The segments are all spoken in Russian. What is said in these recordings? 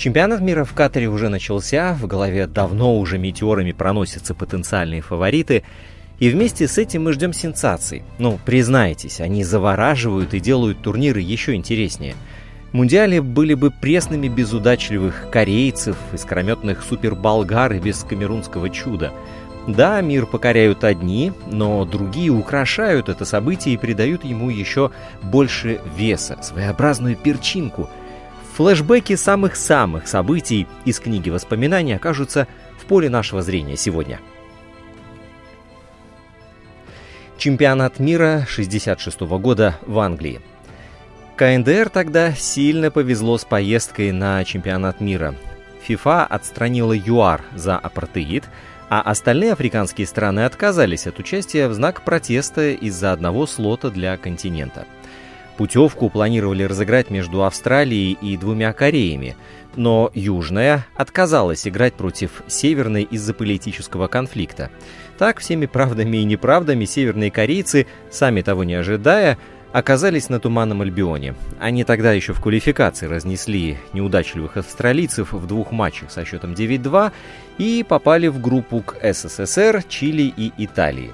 Чемпионат мира в Катаре уже начался, в голове давно уже метеорами проносятся потенциальные фавориты, и вместе с этим мы ждем сенсаций. Ну, признайтесь, они завораживают и делают турниры еще интереснее. Мундиали были бы пресными без удачливых корейцев, искрометных суперболгар и без камерунского чуда. Да, мир покоряют одни, но другие украшают это событие и придают ему еще больше веса, своеобразную перчинку – Флэшбэки самых-самых событий из книги воспоминаний окажутся в поле нашего зрения сегодня. Чемпионат мира 66 года в Англии. КНДР тогда сильно повезло с поездкой на чемпионат мира. ФИФА отстранила ЮАР за апартеид, а остальные африканские страны отказались от участия в знак протеста из-за одного слота для континента – Путевку планировали разыграть между Австралией и двумя Кореями, но Южная отказалась играть против Северной из-за политического конфликта. Так, всеми правдами и неправдами северные корейцы, сами того не ожидая, оказались на Туманном Альбионе. Они тогда еще в квалификации разнесли неудачливых австралийцев в двух матчах со счетом 9-2 и попали в группу к СССР, Чили и Италии.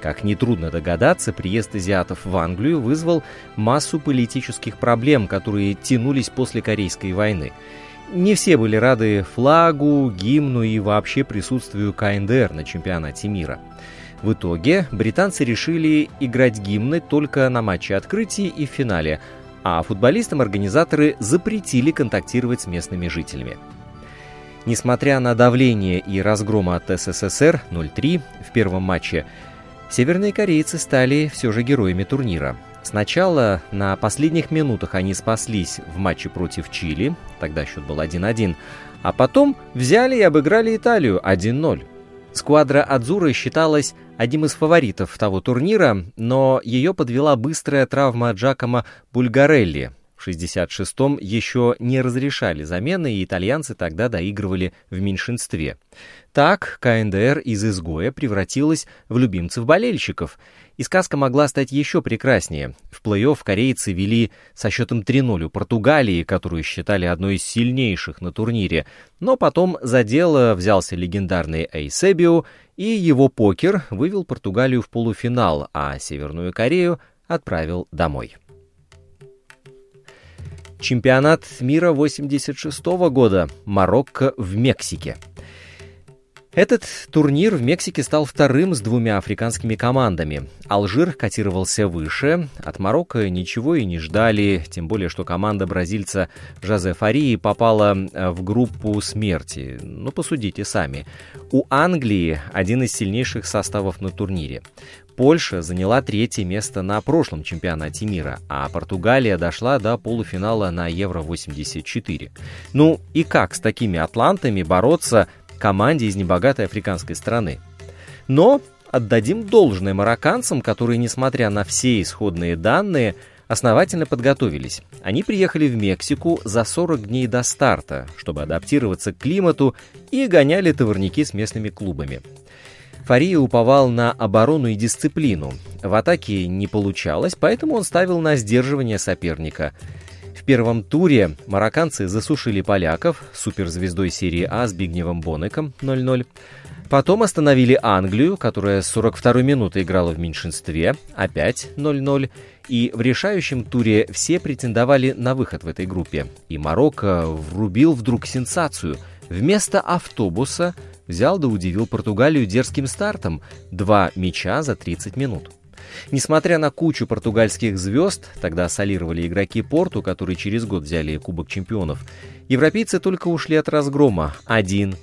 Как нетрудно догадаться, приезд азиатов в Англию вызвал массу политических проблем, которые тянулись после Корейской войны. Не все были рады флагу, гимну и вообще присутствию КНДР на чемпионате мира. В итоге британцы решили играть гимны только на матче открытия и в финале, а футболистам организаторы запретили контактировать с местными жителями. Несмотря на давление и разгром от СССР 0-3 в первом матче, Северные корейцы стали все же героями турнира. Сначала на последних минутах они спаслись в матче против Чили, тогда счет был 1-1, а потом взяли и обыграли Италию 1-0. Сквадра Адзуры считалась одним из фаворитов того турнира, но ее подвела быстрая травма Джакома Бульгарелли, в 66-м еще не разрешали замены, и итальянцы тогда доигрывали в меньшинстве. Так КНДР из изгоя превратилась в любимцев болельщиков, и сказка могла стать еще прекраснее. В плей-офф корейцы вели со счетом 3-0 у Португалии, которую считали одной из сильнейших на турнире, но потом за дело взялся легендарный Эйсебио, и его покер вывел Португалию в полуфинал, а Северную Корею отправил домой. Чемпионат мира 86 года. Марокко в Мексике. Этот турнир в Мексике стал вторым с двумя африканскими командами. Алжир котировался выше, от Марокко ничего и не ждали, тем более, что команда бразильца Жозе Фарии попала э, в группу смерти. Ну, посудите сами. У Англии один из сильнейших составов на турнире. Польша заняла третье место на прошлом чемпионате мира, а Португалия дошла до полуфинала на Евро-84. Ну и как с такими атлантами бороться команде из небогатой африканской страны? Но отдадим должное марокканцам, которые, несмотря на все исходные данные, основательно подготовились. Они приехали в Мексику за 40 дней до старта, чтобы адаптироваться к климату и гоняли товарники с местными клубами. Фария уповал на оборону и дисциплину. В атаке не получалось, поэтому он ставил на сдерживание соперника. В первом туре марокканцы засушили поляков суперзвездой серии А с Бигневым Бонеком 0-0. Потом остановили Англию, которая с 42-й минуты играла в меньшинстве, опять 0-0. И в решающем туре все претендовали на выход в этой группе. И Марокко врубил вдруг сенсацию. Вместо автобуса взял да удивил Португалию дерзким стартом – два мяча за 30 минут. Несмотря на кучу португальских звезд, тогда солировали игроки Порту, которые через год взяли Кубок чемпионов, европейцы только ушли от разгрома 1-3.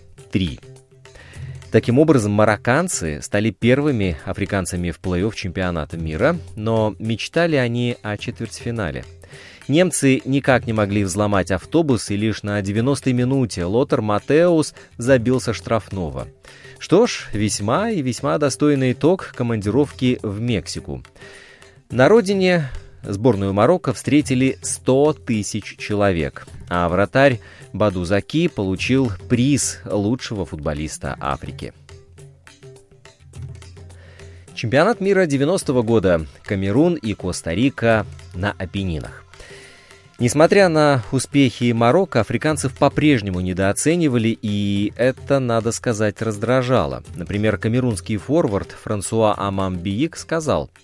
Таким образом, марокканцы стали первыми африканцами в плей-офф чемпионата мира, но мечтали они о четвертьфинале – Немцы никак не могли взломать автобус, и лишь на 90-й минуте Лотер Матеус забился штрафного. Что ж, весьма и весьма достойный итог командировки в Мексику. На родине сборную Марокко встретили 100 тысяч человек, а вратарь Баду Заки получил приз лучшего футболиста Африки. Чемпионат мира 90-го года. Камерун и Коста-Рика на Апеннинах. Несмотря на успехи Марокко, африканцев по-прежнему недооценивали, и это, надо сказать, раздражало. Например, камерунский форвард Франсуа Амамбиик сказал –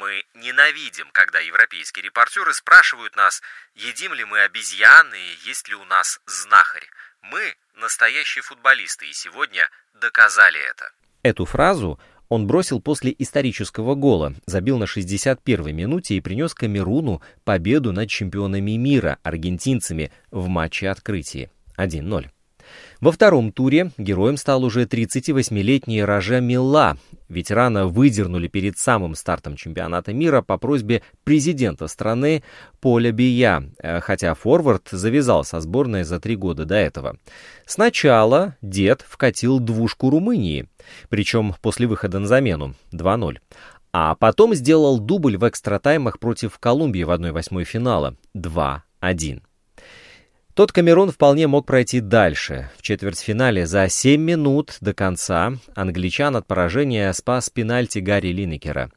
мы ненавидим, когда европейские репортеры спрашивают нас, едим ли мы обезьяны и есть ли у нас знахарь. Мы настоящие футболисты, и сегодня доказали это. Эту фразу он бросил после исторического гола, забил на 61-й минуте и принес Камеруну победу над чемпионами мира, аргентинцами, в матче открытия 1-0. Во втором туре героем стал уже 38-летний Роже Милла. Ветерана выдернули перед самым стартом чемпионата мира по просьбе президента страны Поля Бия, э, хотя форвард завязал со сборной за три года до этого. Сначала дед вкатил двушку Румынии, причем после выхода на замену 2-0. А потом сделал дубль в экстратаймах против Колумбии в 1-8 финала 2-1. Тот Камерун вполне мог пройти дальше. В четвертьфинале за 7 минут до конца англичан от поражения спас пенальти Гарри Линекера.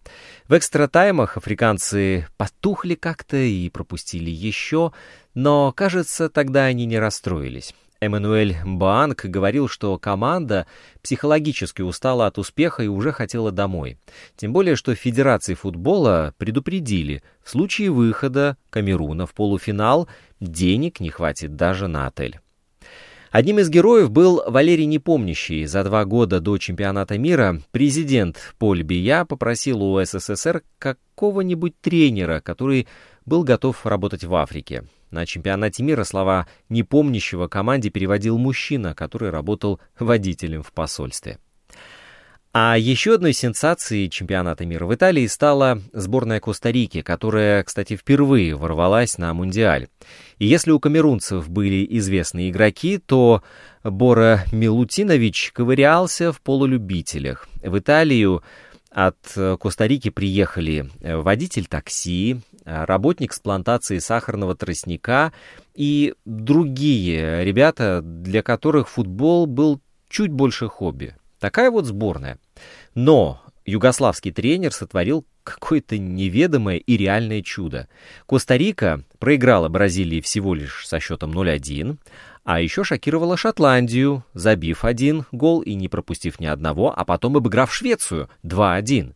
В экстратаймах африканцы потухли как-то и пропустили еще, но, кажется, тогда они не расстроились. Эммануэль Банк говорил, что команда психологически устала от успеха и уже хотела домой. Тем более, что Федерации футбола предупредили, в случае выхода Камеруна в полуфинал денег не хватит даже на отель. Одним из героев был Валерий Непомнящий. За два года до чемпионата мира президент Поль Бия попросил у СССР какого-нибудь тренера, который был готов работать в Африке. На чемпионате мира слова непомнящего команде переводил мужчина, который работал водителем в посольстве. А еще одной сенсацией чемпионата мира в Италии стала сборная Коста-Рики, которая, кстати, впервые ворвалась на Мундиаль. И если у камерунцев были известные игроки, то Бора Милутинович ковырялся в полулюбителях. В Италию от Коста-Рики приехали водитель такси, работник с плантации сахарного тростника и другие ребята, для которых футбол был чуть больше хобби. Такая вот сборная. Но югославский тренер сотворил какое-то неведомое и реальное чудо. Коста-Рика проиграла Бразилии всего лишь со счетом 0-1, а еще шокировала Шотландию, забив один гол и не пропустив ни одного, а потом обыграв Швецию 2-1.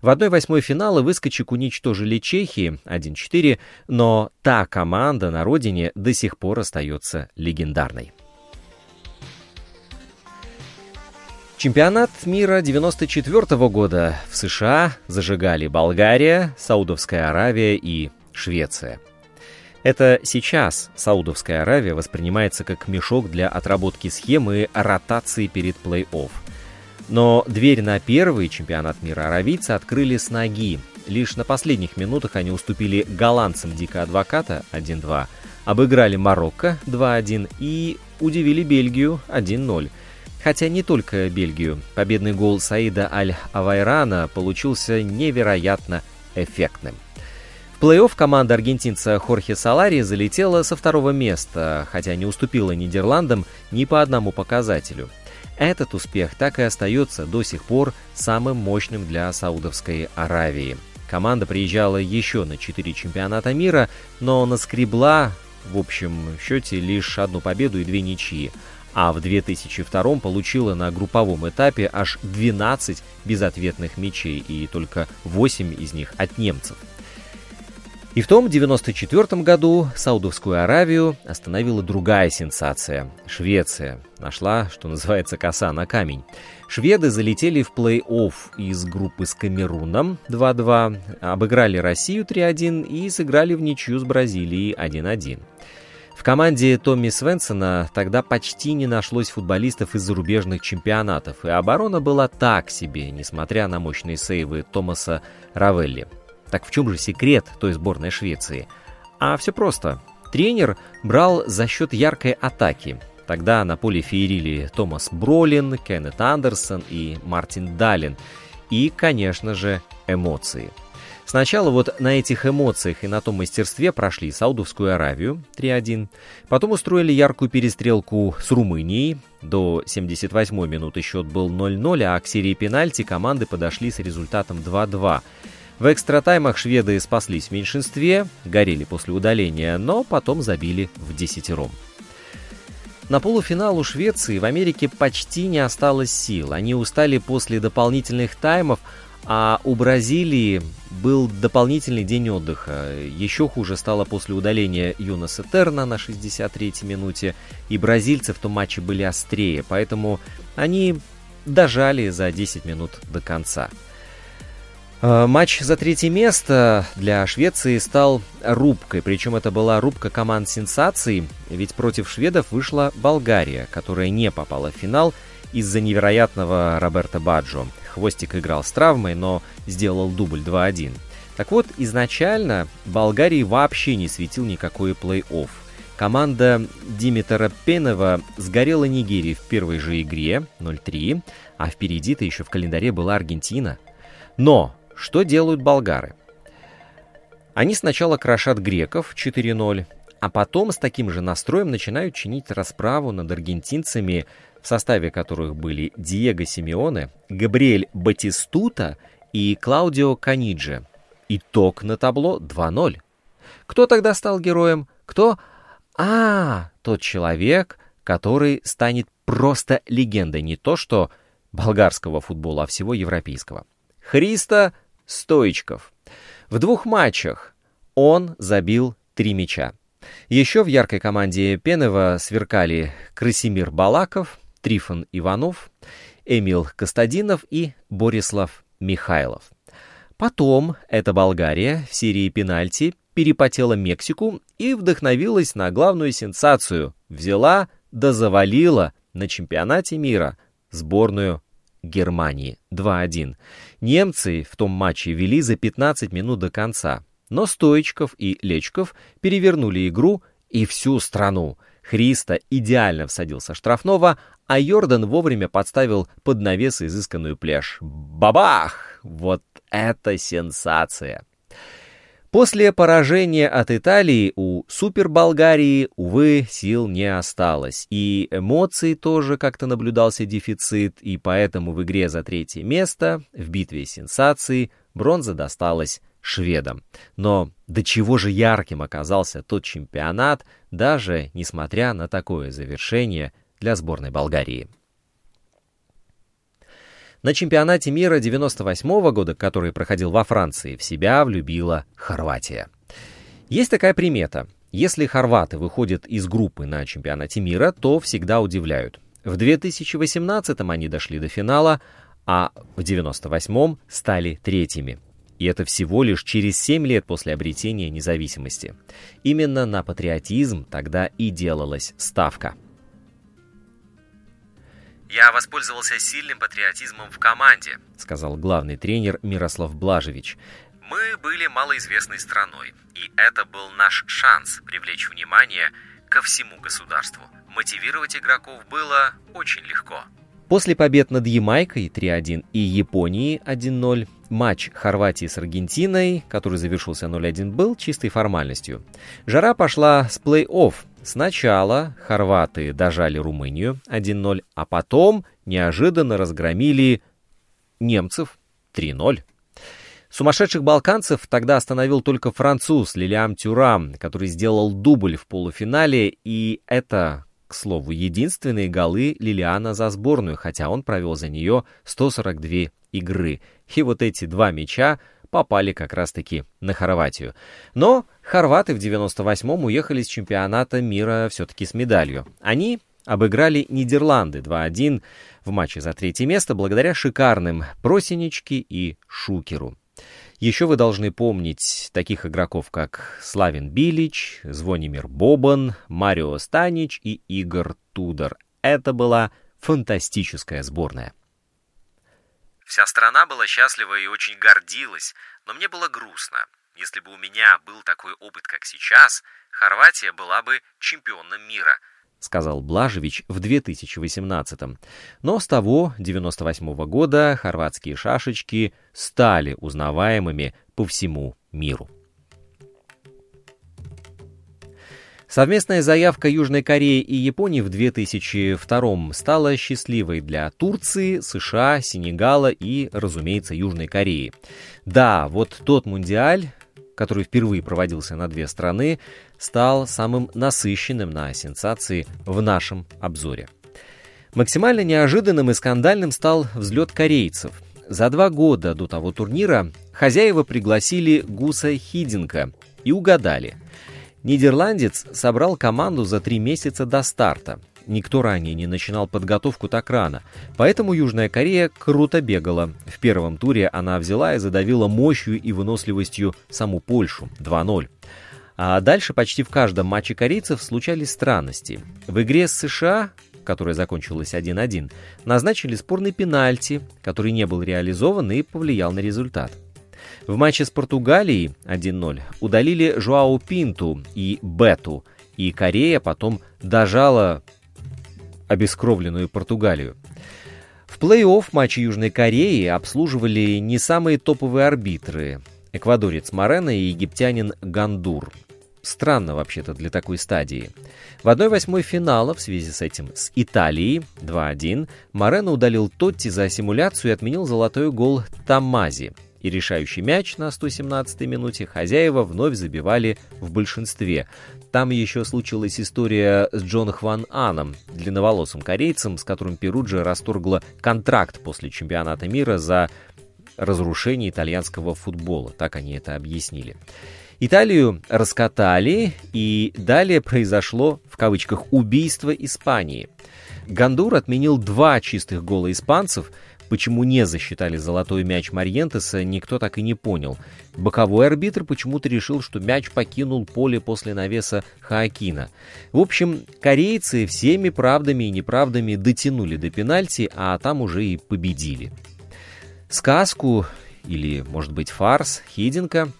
В 1-8 финала выскочек уничтожили Чехии 1-4, но та команда на родине до сих пор остается легендарной. Чемпионат мира 94 -го года в США зажигали Болгария, Саудовская Аравия и Швеция. Это сейчас Саудовская Аравия воспринимается как мешок для отработки схемы ротации перед плей-офф. Но дверь на первый чемпионат мира аравийцы открыли с ноги. Лишь на последних минутах они уступили голландцам Дика Адвоката 1-2, обыграли Марокко 2-1 и удивили Бельгию 1-0. Хотя не только Бельгию. Победный гол Саида Аль-Авайрана получился невероятно эффектным. В плей-офф команда аргентинца Хорхе Салари залетела со второго места, хотя не уступила Нидерландам ни по одному показателю. Этот успех так и остается до сих пор самым мощным для Саудовской Аравии. Команда приезжала еще на 4 чемпионата мира, но наскребла в общем счете лишь одну победу и две ничьи а в 2002 получила на групповом этапе аж 12 безответных мячей, и только 8 из них от немцев. И в том 94 году Саудовскую Аравию остановила другая сенсация – Швеция. Нашла, что называется, коса на камень. Шведы залетели в плей-офф из группы с Камеруном 2-2, обыграли Россию 3-1 и сыграли в ничью с Бразилией 1-1. В команде Томми Свенсона тогда почти не нашлось футболистов из зарубежных чемпионатов, и оборона была так себе, несмотря на мощные сейвы Томаса Равелли. Так в чем же секрет той сборной Швеции? А все просто. Тренер брал за счет яркой атаки. Тогда на поле феерили Томас Бролин, Кеннет Андерсон и Мартин Даллин. И, конечно же, эмоции. Сначала вот на этих эмоциях и на том мастерстве прошли Саудовскую Аравию 3-1, потом устроили яркую перестрелку с Румынией, до 78 минуты счет был 0-0, а к серии пенальти команды подошли с результатом 2-2. В экстра-таймах шведы спаслись в меньшинстве, горели после удаления, но потом забили в десятером. На полуфинал у Швеции в Америке почти не осталось сил. Они устали после дополнительных таймов, а у Бразилии был дополнительный день отдыха. Еще хуже стало после удаления Юнаса Терна на 63-й минуте. И бразильцы в том матче были острее, поэтому они дожали за 10 минут до конца. А, матч за третье место для Швеции стал рубкой, причем это была рубка команд сенсаций, ведь против шведов вышла Болгария, которая не попала в финал из-за невероятного Роберта Баджо. Хвостик играл с травмой, но сделал дубль 2-1. Так вот, изначально Болгарии вообще не светил никакой плей-офф. Команда Димитра Пенова сгорела Нигерии в первой же игре 0-3, а впереди-то еще в календаре была Аргентина. Но что делают болгары? Они сначала крошат греков 4-0, а потом с таким же настроем начинают чинить расправу над аргентинцами в составе которых были Диего Симеоне, Габриэль Батистута и Клаудио Каниджи. Итог на табло 2-0. Кто тогда стал героем? Кто? А, тот человек, который станет просто легендой не то что болгарского футбола, а всего европейского. Христа Стоичков. В двух матчах он забил три мяча. Еще в яркой команде Пенева сверкали Красимир Балаков, Трифон Иванов, Эмил Костадинов и Борислав Михайлов. Потом эта Болгария в серии пенальти перепотела Мексику и вдохновилась на главную сенсацию. Взяла да завалила на чемпионате мира сборную Германии 2-1. Немцы в том матче вели за 15 минут до конца, но Стоичков и Лечков перевернули игру и всю страну. Христа идеально всадил со штрафного, а Йордан вовремя подставил под навес изысканную пляж. Бабах! Вот это сенсация! После поражения от Италии у Суперболгарии, увы, сил не осталось. И эмоций тоже как-то наблюдался дефицит, и поэтому в игре за третье место, в битве сенсаций, бронза досталась шведам. Но до чего же ярким оказался тот чемпионат, даже несмотря на такое завершение для сборной Болгарии. На чемпионате мира 98 года, который проходил во Франции, в себя влюбила Хорватия. Есть такая примета. Если хорваты выходят из группы на чемпионате мира, то всегда удивляют. В 2018 они дошли до финала, а в 98 стали третьими. И это всего лишь через 7 лет после обретения независимости. Именно на патриотизм тогда и делалась ставка – «Я воспользовался сильным патриотизмом в команде», — сказал главный тренер Мирослав Блажевич. «Мы были малоизвестной страной, и это был наш шанс привлечь внимание ко всему государству. Мотивировать игроков было очень легко». После побед над Ямайкой 3-1 и Японией 1-0 матч Хорватии с Аргентиной, который завершился 0-1, был чистой формальностью. Жара пошла с плей-офф, Сначала хорваты дожали Румынию 1-0, а потом неожиданно разгромили немцев 3-0. Сумасшедших балканцев тогда остановил только француз Лилиам Тюрам, который сделал дубль в полуфинале, и это, к слову, единственные голы Лилиана за сборную, хотя он провел за нее 142 игры. И вот эти два мяча попали как раз-таки на Хорватию. Но хорваты в 98-м уехали с чемпионата мира все-таки с медалью. Они обыграли Нидерланды 2-1 в матче за третье место благодаря шикарным Просиничке и Шукеру. Еще вы должны помнить таких игроков, как Славин Билич, Звонимир Бобан, Марио Станич и Игорь Тудор. Это была фантастическая сборная. Вся страна была счастлива и очень гордилась но мне было грустно. Если бы у меня был такой опыт, как сейчас, Хорватия была бы чемпионом мира – сказал Блажевич в 2018 -м. Но с того 98 -го года хорватские шашечки стали узнаваемыми по всему миру. Совместная заявка Южной Кореи и Японии в 2002 стала счастливой для Турции, США, Сенегала и, разумеется, Южной Кореи. Да, вот тот мундиаль, который впервые проводился на две страны, стал самым насыщенным на сенсации в нашем обзоре. Максимально неожиданным и скандальным стал взлет корейцев. За два года до того турнира хозяева пригласили Гуса Хидинка и угадали. Нидерландец собрал команду за три месяца до старта. Никто ранее не начинал подготовку так рано, поэтому Южная Корея круто бегала. В первом туре она взяла и задавила мощью и выносливостью саму Польшу 2-0. А дальше почти в каждом матче корейцев случались странности. В игре с США которая закончилась 1-1, назначили спорный пенальти, который не был реализован и повлиял на результат. В матче с Португалией 1-0 удалили Жуау Пинту и Бету, и Корея потом дожала обескровленную Португалию. В плей-офф матче Южной Кореи обслуживали не самые топовые арбитры – эквадорец Морено и египтянин Гандур. Странно вообще-то для такой стадии. В 1-8 финала в связи с этим с Италией 2-1 Морено удалил Тотти за симуляцию и отменил золотой гол Тамази – и решающий мяч на 117-й минуте хозяева вновь забивали в большинстве. Там еще случилась история с Джон Хван Аном, длинноволосым корейцем, с которым Перуджа расторгла контракт после чемпионата мира за разрушение итальянского футбола. Так они это объяснили. Италию раскатали, и далее произошло, в кавычках, убийство Испании. Гандур отменил два чистых гола испанцев – Почему не засчитали золотой мяч Марьентеса, никто так и не понял. Боковой арбитр почему-то решил, что мяч покинул поле после навеса Хаакина. В общем, корейцы всеми правдами и неправдами дотянули до пенальти, а там уже и победили. Сказку, или, может быть, фарс Хидинка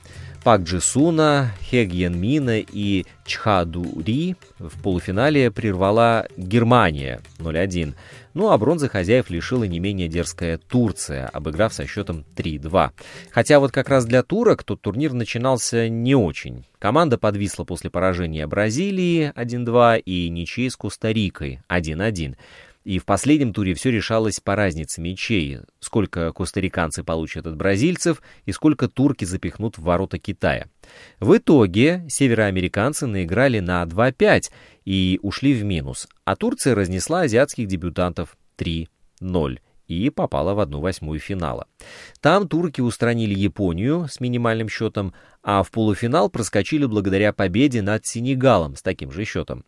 Пак Джисуна, Хег Мина и Чхадури в полуфинале прервала Германия 0-1. Ну а бронзы хозяев лишила не менее дерзкая Турция, обыграв со счетом 3-2. Хотя вот как раз для турок тот турнир начинался не очень. Команда подвисла после поражения Бразилии 1-2 и ничьей с Коста-Рикой 1-1. И в последнем туре все решалось по разнице мячей. Сколько костариканцы получат от бразильцев и сколько турки запихнут в ворота Китая. В итоге североамериканцы наиграли на 2-5 и ушли в минус, а Турция разнесла азиатских дебютантов 3-0 и попала в одну восьмую финала. Там турки устранили Японию с минимальным счетом, а в полуфинал проскочили благодаря победе над Сенегалом с таким же счетом.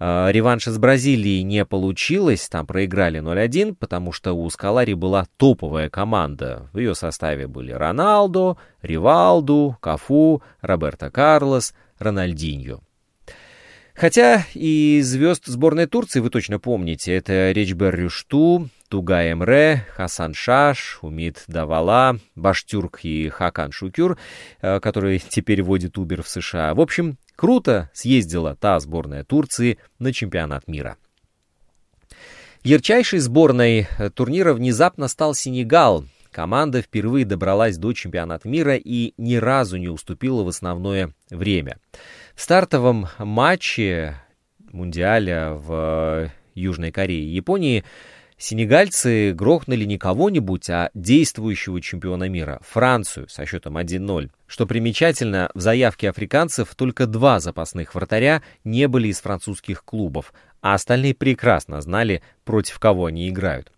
А, реванша с Бразилией не получилось, там проиграли 0-1, потому что у Скалари была топовая команда. В ее составе были Роналдо, Ривалду, Кафу, Роберто Карлос, Рональдиньо. Хотя и звезд сборной Турции вы точно помните. Это Речбер Рюшту, Тугай Эмре, Хасан Шаш, Умид Давала, Баштюрк и Хакан Шукюр, э, который теперь водит Убер в США. В общем, круто съездила та сборная Турции на чемпионат мира. Ярчайшей сборной э, турнира внезапно стал Сенегал. Команда впервые добралась до чемпионата мира и ни разу не уступила в основное время. В стартовом матче Мундиаля в Южной Корее и Японии сенегальцы грохнули не кого-нибудь, а действующего чемпиона мира, Францию, со счетом 1-0. Что примечательно, в заявке африканцев только два запасных вратаря не были из французских клубов, а остальные прекрасно знали, против кого они играют.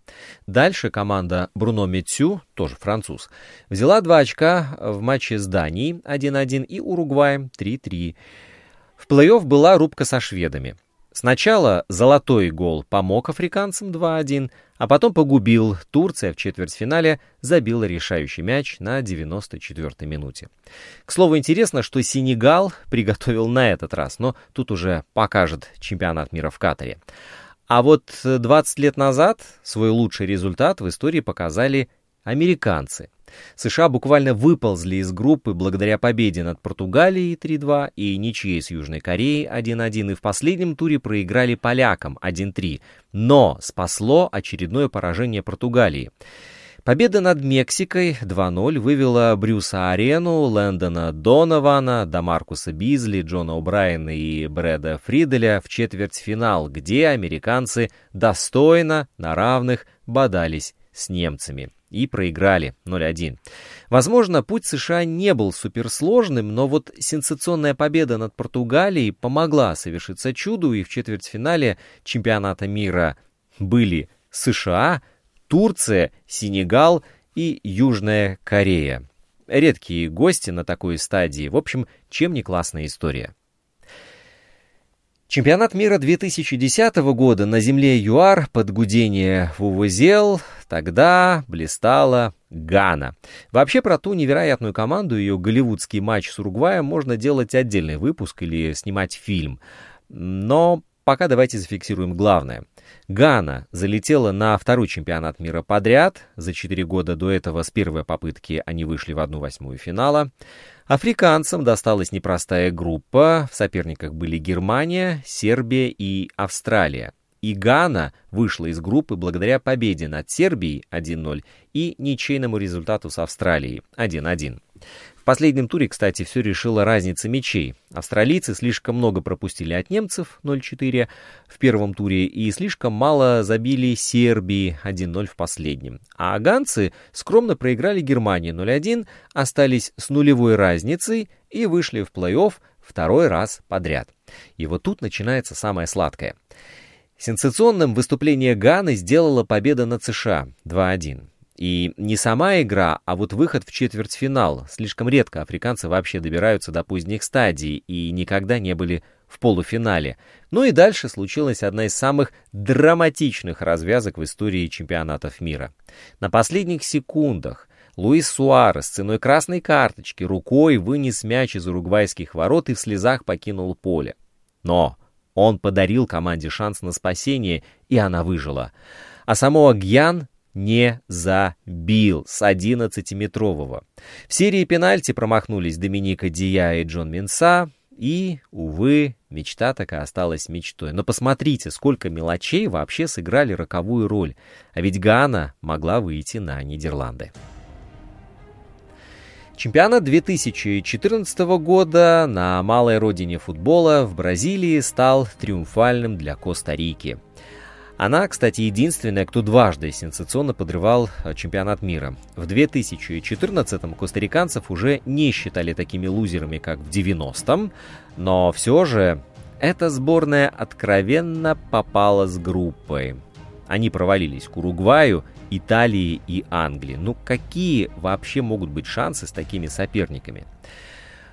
Дальше команда Бруно Метсю, тоже француз, взяла два очка в матче с Данией 1-1 и Уругваем 3-3. В плей-офф была рубка со шведами. Сначала золотой гол помог африканцам 2-1, а потом погубил. Турция в четвертьфинале забила решающий мяч на 94-й минуте. К слову, интересно, что Сенегал приготовил на этот раз, но тут уже покажет чемпионат мира в Катаре. А вот 20 лет назад свой лучший результат в истории показали американцы. США буквально выползли из группы благодаря победе над Португалией 3-2 и ничьей с Южной Кореей 1-1, и в последнем туре проиграли полякам 1-3. Но спасло очередное поражение Португалии. Победа над Мексикой 2-0 вывела Брюса Арену, Лэндона Донована, Дамаркуса Бизли, Джона О'Брайена и Брэда Фриделя в четвертьфинал, где американцы достойно на равных бодались с немцами и проиграли 0-1. Возможно, путь США не был суперсложным, но вот сенсационная победа над Португалией помогла совершиться чуду, и в четвертьфинале чемпионата мира были США, Турция, Сенегал и Южная Корея. Редкие гости на такой стадии. В общем, чем не классная история. Чемпионат мира 2010 года на земле ЮАР под гудение вувузел тогда блистала Гана. Вообще про ту невероятную команду, ее голливудский матч с Уругваем можно делать отдельный выпуск или снимать фильм. Но пока давайте зафиксируем главное. Гана залетела на второй чемпионат мира подряд. За четыре года до этого с первой попытки они вышли в одну восьмую финала. Африканцам досталась непростая группа. В соперниках были Германия, Сербия и Австралия. И Гана вышла из группы благодаря победе над Сербией 1-0 и ничейному результату с Австралией 1-1. Последнем туре, кстати, все решила разница мячей. Австралийцы слишком много пропустили от немцев 0-4 в первом туре и слишком мало забили Сербии 1-0 в последнем. А ганцы скромно проиграли Германии 0-1, остались с нулевой разницей и вышли в плей-офф второй раз подряд. И вот тут начинается самое сладкое. Сенсационным выступление Ганы сделала победа над США 2-1. И не сама игра, а вот выход в четвертьфинал. Слишком редко африканцы вообще добираются до поздних стадий и никогда не были в полуфинале. Ну и дальше случилась одна из самых драматичных развязок в истории чемпионатов мира. На последних секундах Луис Суарес ценой красной карточки рукой вынес мяч из уругвайских ворот и в слезах покинул поле. Но он подарил команде шанс на спасение, и она выжила. А само Гьян не забил с 11-метрового. В серии пенальти промахнулись Доминика Дия и Джон Минса, и, увы, мечта так и осталась мечтой. Но посмотрите, сколько мелочей вообще сыграли роковую роль. А ведь Гана могла выйти на Нидерланды. Чемпионат 2014 года на малой родине футбола в Бразилии стал триумфальным для Коста-Рики – она, кстати, единственная, кто дважды сенсационно подрывал э, чемпионат мира. В 2014-м костариканцев уже не считали такими лузерами, как в 90-м, но все же эта сборная откровенно попала с группой. Они провалились к Уругваю, Италии и Англии. Ну какие вообще могут быть шансы с такими соперниками?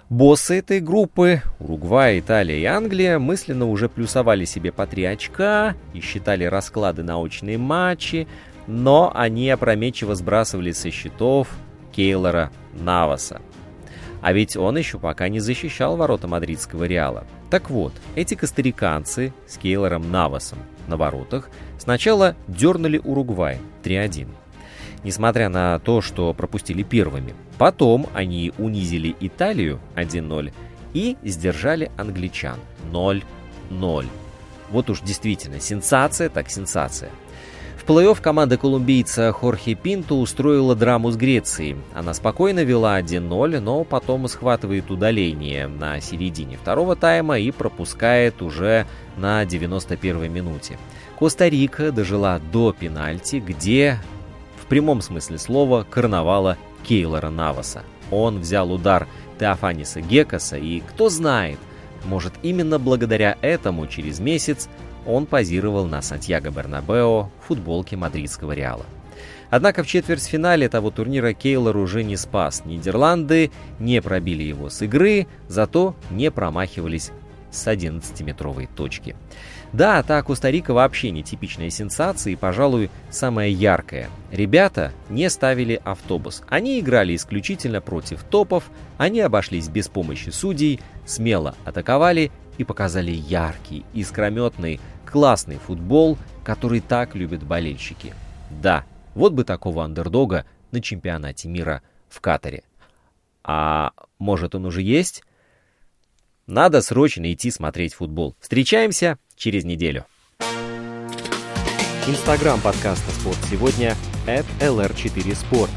Боссы этой группы, Уругвай, Италия и Англия, мысленно уже плюсовали себе по три очка и считали расклады на очные матчи, но они опрометчиво сбрасывали со счетов Кейлора Наваса. А ведь он еще пока не защищал ворота мадридского Реала. Так вот, эти костариканцы с Кейлором Навасом на воротах сначала дернули Уругвай 3-1 несмотря на то, что пропустили первыми. Потом они унизили Италию 1-0 и сдержали англичан 0-0. Вот уж действительно, сенсация так сенсация. В плей-офф команда колумбийца Хорхе Пинто устроила драму с Грецией. Она спокойно вела 1-0, но потом схватывает удаление на середине второго тайма и пропускает уже на 91-й минуте. Коста-Рика дожила до пенальти, где прямом смысле слова карнавала Кейлора Наваса. Он взял удар Теофаниса Гекаса, и кто знает, может именно благодаря этому через месяц он позировал на Сантьяго Бернабео в футболке мадридского Реала. Однако в четвертьфинале того турнира Кейлор уже не спас. Нидерланды не пробили его с игры, зато не промахивались с 11-метровой точки. Да, та Коста-Рика вообще не типичная сенсация и, пожалуй, самая яркая. Ребята не ставили автобус. Они играли исключительно против топов, они обошлись без помощи судей, смело атаковали и показали яркий, искрометный, классный футбол, который так любят болельщики. Да, вот бы такого андердога на чемпионате мира в Катаре. А может он уже есть? Надо срочно идти смотреть футбол. Встречаемся через неделю. Инстаграм подкаста «Спорт сегодня» at lr4sport.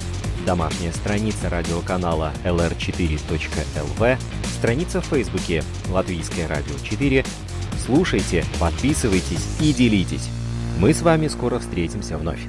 Домашняя страница радиоканала lr4.lv, страница в Фейсбуке «Латвийское радио 4». Слушайте, подписывайтесь и делитесь. Мы с вами скоро встретимся вновь.